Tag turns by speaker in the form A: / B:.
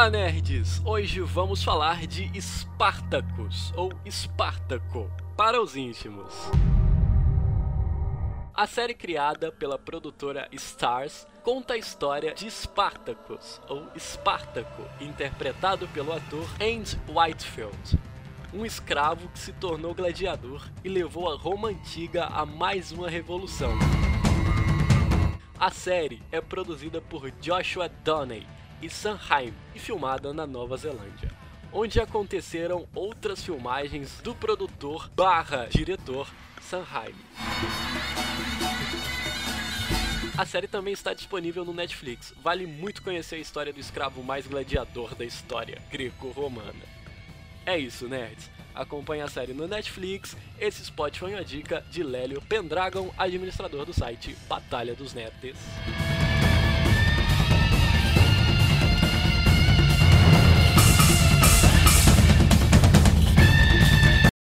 A: Olá, nerds! Hoje vamos falar de Spartacus, ou Espartaco, para os íntimos. A série criada pela produtora Stars conta a história de Spartacus, ou Espartaco, interpretado pelo ator Andy Whitefield, um escravo que se tornou gladiador e levou a Roma antiga a mais uma revolução. A série é produzida por Joshua Donnelly e Sanheim e filmada na Nova Zelândia, onde aconteceram outras filmagens do produtor barra diretor Sanheim. A série também está disponível no Netflix. Vale muito conhecer a história do escravo mais gladiador da história greco-romana. É isso, nerds. Acompanhe a série no Netflix. Esse spot foi uma dica de Lélio Pendragon, administrador do site Batalha dos Nerds.